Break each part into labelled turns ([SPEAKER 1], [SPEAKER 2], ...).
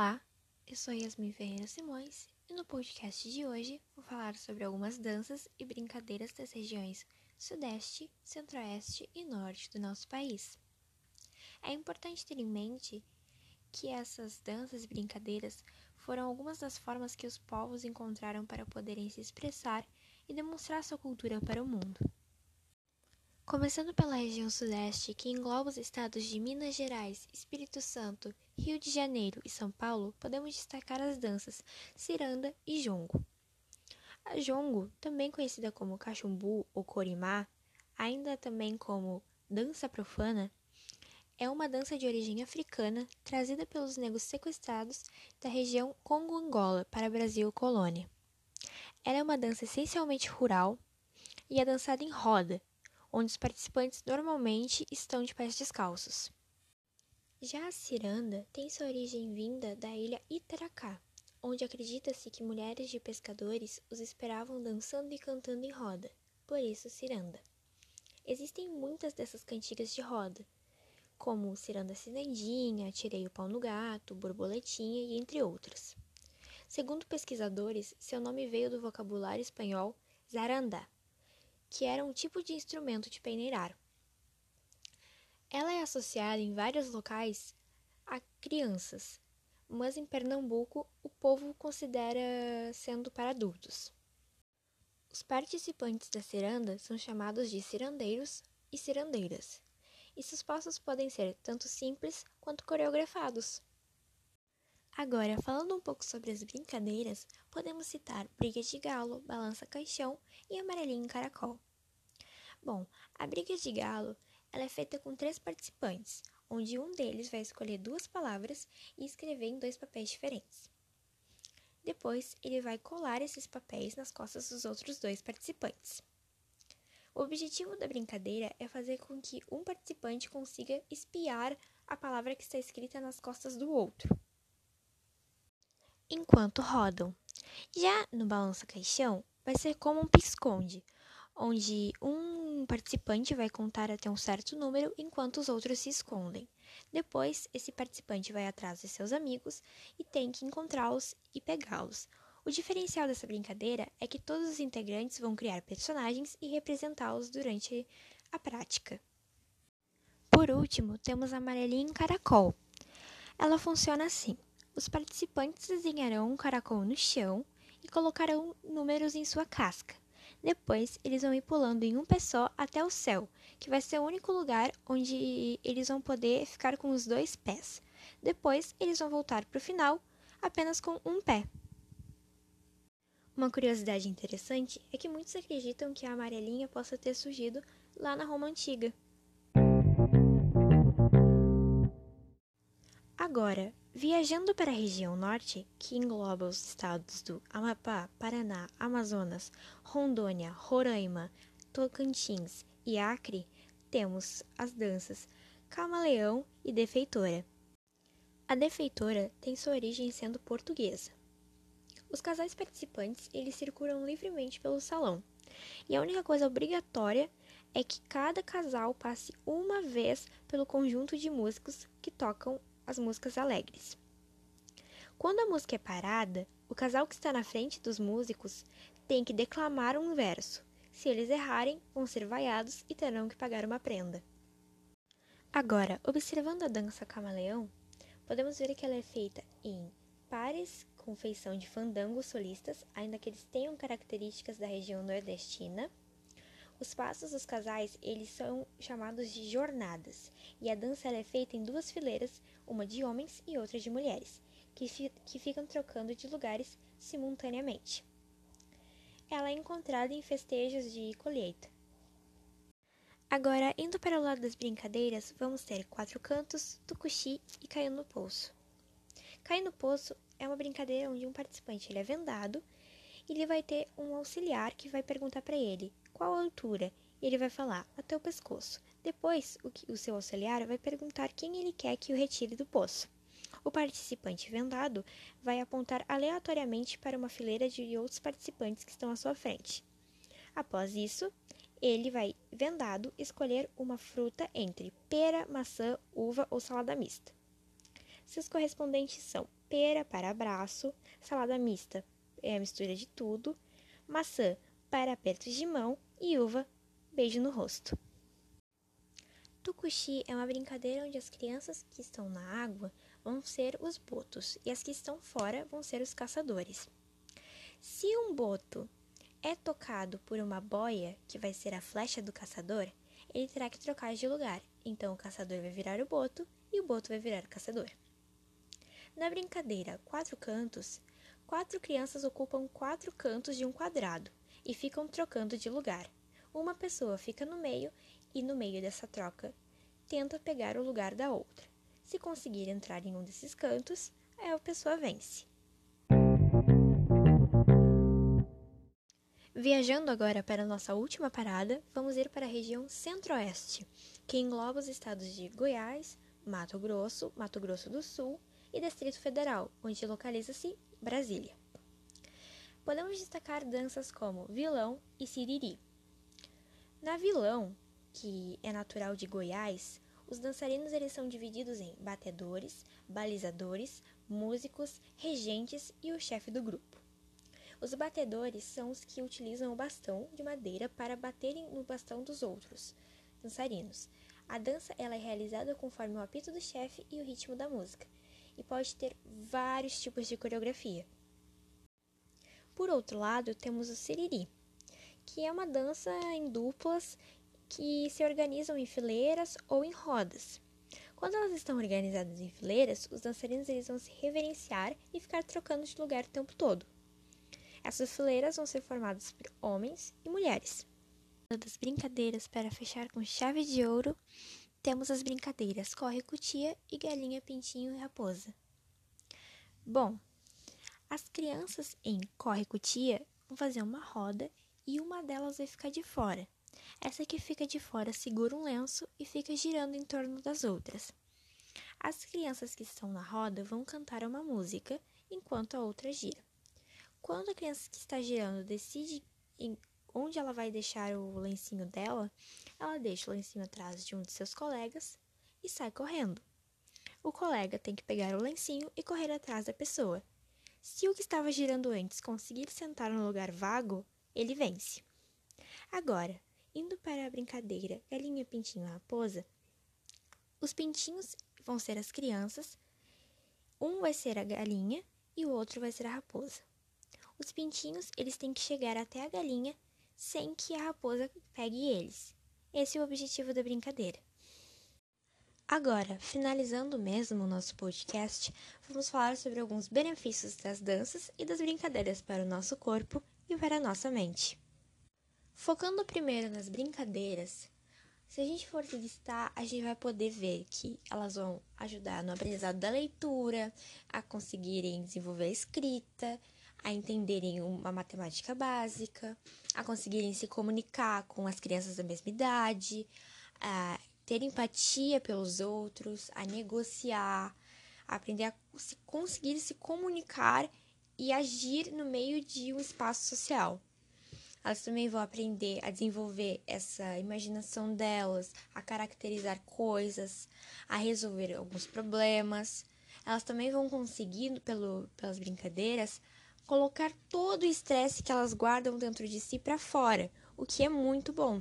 [SPEAKER 1] Olá, eu sou Yasmin Ferreira Simões e no podcast de hoje vou falar sobre algumas danças e brincadeiras das regiões Sudeste, Centro-Oeste e Norte do nosso país. É importante ter em mente que essas danças e brincadeiras foram algumas das formas que os povos encontraram para poderem se expressar e demonstrar sua cultura para o mundo. Começando pela região Sudeste, que engloba os estados de Minas Gerais, Espírito Santo, Rio de Janeiro e São Paulo, podemos destacar as danças ciranda e jongo. A jongo, também conhecida como cachumbu ou corimá, ainda também como dança profana, é uma dança de origem africana trazida pelos negros sequestrados da região Congo-Angola para Brasil colônia. Ela é uma dança essencialmente rural e é dançada em roda, onde os participantes normalmente estão de pés descalços. Já a ciranda tem sua origem vinda da ilha Itaracá, onde acredita-se que mulheres de pescadores os esperavam dançando e cantando em roda, por isso ciranda. Existem muitas dessas cantigas de roda, como Ciranda Cirandinha, Tirei o Pau no Gato, Borboletinha e entre outras. Segundo pesquisadores, seu nome veio do vocabulário espanhol zarandá, que era um tipo de instrumento de peneirar. Ela é associada em vários locais a crianças, mas em Pernambuco o povo considera sendo para adultos. Os participantes da ciranda são chamados de cirandeiros e cirandeiras, e seus passos podem ser tanto simples quanto coreografados. Agora, falando um pouco sobre as brincadeiras, podemos citar briga de galo, balança caixão e amarelinho caracol. Bom, a briga de galo ela é feita com três participantes, onde um deles vai escolher duas palavras e escrever em dois papéis diferentes. Depois, ele vai colar esses papéis nas costas dos outros dois participantes. O objetivo da brincadeira é fazer com que um participante consiga espiar a palavra que está escrita nas costas do outro enquanto rodam. Já no balança caixão, vai ser como um pisconde, onde um participante vai contar até um certo número enquanto os outros se escondem. Depois, esse participante vai atrás de seus amigos e tem que encontrá-los e pegá-los. O diferencial dessa brincadeira é que todos os integrantes vão criar personagens e representá-los durante a prática. Por último, temos a amarelinha em caracol. Ela funciona assim. Os participantes desenharão um caracol no chão e colocarão números em sua casca. Depois, eles vão ir pulando em um pé só até o céu, que vai ser o único lugar onde eles vão poder ficar com os dois pés. Depois, eles vão voltar para o final apenas com um pé. Uma curiosidade interessante é que muitos acreditam que a amarelinha possa ter surgido lá na Roma Antiga. Agora, viajando para a região norte, que engloba os estados do Amapá, Paraná, Amazonas, Rondônia, Roraima, Tocantins e Acre, temos as danças Camaleão e Defeitora. A defeitora tem sua origem sendo portuguesa. Os casais participantes, eles circulam livremente pelo salão. E a única coisa obrigatória é que cada casal passe uma vez pelo conjunto de músicos que tocam as músicas alegres. Quando a música é parada, o casal que está na frente dos músicos tem que declamar um verso. Se eles errarem, vão ser vaiados e terão que pagar uma prenda. Agora, observando a dança camaleão, podemos ver que ela é feita em pares com feição de fandangos solistas, ainda que eles tenham características da região nordestina. Os passos dos casais, eles são chamados de jornadas, e a dança é feita em duas fileiras, uma de homens e outra de mulheres, que, fi que ficam trocando de lugares simultaneamente. Ela é encontrada em festejos de colheita. Agora, indo para o lado das brincadeiras, vamos ter quatro cantos, tucuxi e cair no poço. Cair no poço é uma brincadeira onde um participante ele é vendado e ele vai ter um auxiliar que vai perguntar para ele qual altura e ele vai falar até o pescoço. Depois, o, que, o seu auxiliar vai perguntar quem ele quer que o retire do poço. O participante vendado vai apontar aleatoriamente para uma fileira de outros participantes que estão à sua frente. Após isso, ele vai, vendado, escolher uma fruta entre pera, maçã, uva ou salada mista. Seus correspondentes são pera para abraço, salada mista é a mistura de tudo, maçã para apertos de mão e uva, beijo no rosto. Tucuxi é uma brincadeira onde as crianças que estão na água vão ser os botos e as que estão fora vão ser os caçadores. Se um boto é tocado por uma boia, que vai ser a flecha do caçador, ele terá que trocar de lugar. Então o caçador vai virar o boto e o boto vai virar o caçador. Na brincadeira Quatro Cantos, quatro crianças ocupam quatro cantos de um quadrado e ficam trocando de lugar. Uma pessoa fica no meio e, no meio dessa troca, tenta pegar o lugar da outra. Se conseguir entrar em um desses cantos, a pessoa vence. Viajando agora para nossa última parada, vamos ir para a região Centro-Oeste, que engloba os estados de Goiás, Mato Grosso, Mato Grosso do Sul e Distrito Federal, onde localiza-se Brasília. Podemos destacar danças como vilão e siriri. Na vilão, que é natural de Goiás, os dançarinos eles são divididos em batedores, balizadores, músicos, regentes e o chefe do grupo. Os batedores são os que utilizam o bastão de madeira para baterem no bastão dos outros dançarinos. A dança ela é realizada conforme o apito do chefe e o ritmo da música, e pode ter vários tipos de coreografia. Por outro lado, temos o siriri, que é uma dança em duplas que se organizam em fileiras ou em rodas. Quando elas estão organizadas em fileiras, os dançarinos eles vão se reverenciar e ficar trocando de lugar o tempo todo. Essas fileiras vão ser formadas por homens e mulheres. Das brincadeiras para fechar com chave de ouro, temos as brincadeiras corre cutia e galinha pintinho e raposa. Bom, as crianças em corre cutia vão fazer uma roda e uma delas vai ficar de fora. Essa que fica de fora segura um lenço e fica girando em torno das outras. As crianças que estão na roda vão cantar uma música enquanto a outra gira. Quando a criança que está girando decide onde ela vai deixar o lencinho dela, ela deixa o lencinho atrás de um de seus colegas e sai correndo. O colega tem que pegar o lencinho e correr atrás da pessoa. Se o que estava girando antes conseguir sentar no lugar vago, ele vence. Agora, Indo para a brincadeira Galinha, Pintinho, Raposa, os pintinhos vão ser as crianças, um vai ser a galinha e o outro vai ser a raposa. Os pintinhos, eles têm que chegar até a galinha sem que a raposa pegue eles. Esse é o objetivo da brincadeira. Agora, finalizando mesmo o nosso podcast, vamos falar sobre alguns benefícios das danças e das brincadeiras para o nosso corpo e para a nossa mente. Focando primeiro nas brincadeiras, se a gente for listar, a gente vai poder ver que elas vão ajudar no aprendizado da leitura, a conseguirem desenvolver a escrita, a entenderem uma matemática básica, a conseguirem se comunicar com as crianças da mesma idade, a ter empatia pelos outros, a negociar, a aprender a se conseguir se comunicar e agir no meio de um espaço social. Elas também vão aprender a desenvolver essa imaginação delas, a caracterizar coisas, a resolver alguns problemas. Elas também vão conseguir, pelo, pelas brincadeiras, colocar todo o estresse que elas guardam dentro de si para fora, o que é muito bom.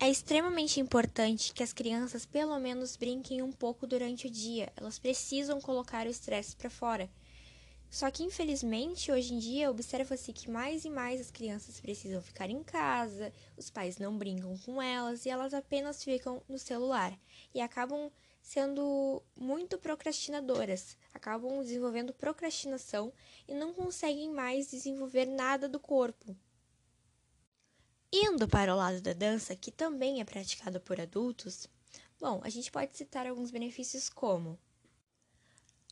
[SPEAKER 1] É extremamente importante que as crianças pelo menos brinquem um pouco durante o dia. Elas precisam colocar o estresse para fora. Só que, infelizmente, hoje em dia, observa-se que mais e mais as crianças precisam ficar em casa, os pais não brincam com elas e elas apenas ficam no celular e acabam sendo muito procrastinadoras, acabam desenvolvendo procrastinação e não conseguem mais desenvolver nada do corpo. Indo para o lado da dança, que também é praticada por adultos, bom, a gente pode citar alguns benefícios como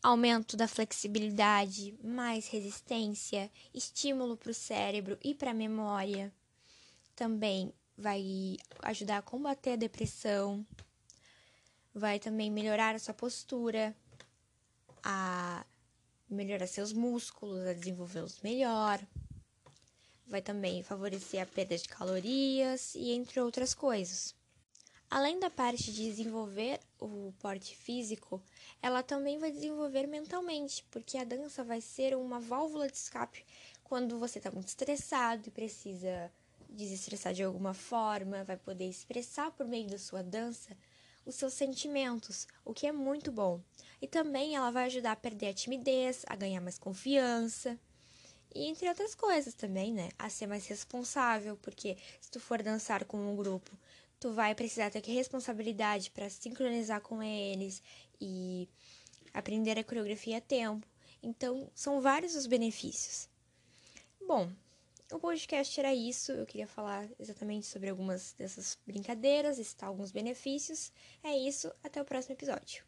[SPEAKER 1] aumento da flexibilidade, mais resistência, estímulo para o cérebro e para a memória. Também vai ajudar a combater a depressão, vai também melhorar a sua postura, a melhorar seus músculos, a desenvolvê-los melhor. Vai também favorecer a perda de calorias e entre outras coisas. Além da parte de desenvolver o porte físico, ela também vai desenvolver mentalmente, porque a dança vai ser uma válvula de escape quando você está muito estressado e precisa desestressar de alguma forma, vai poder expressar por meio da sua dança os seus sentimentos, o que é muito bom. E também ela vai ajudar a perder a timidez, a ganhar mais confiança. E entre outras coisas também, né? A ser mais responsável, porque se tu for dançar com um grupo, tu vai precisar ter responsabilidade para sincronizar com eles e aprender a coreografia a tempo. Então, são vários os benefícios. Bom, o podcast era isso. Eu queria falar exatamente sobre algumas dessas brincadeiras, citar alguns benefícios. É isso. Até o próximo episódio.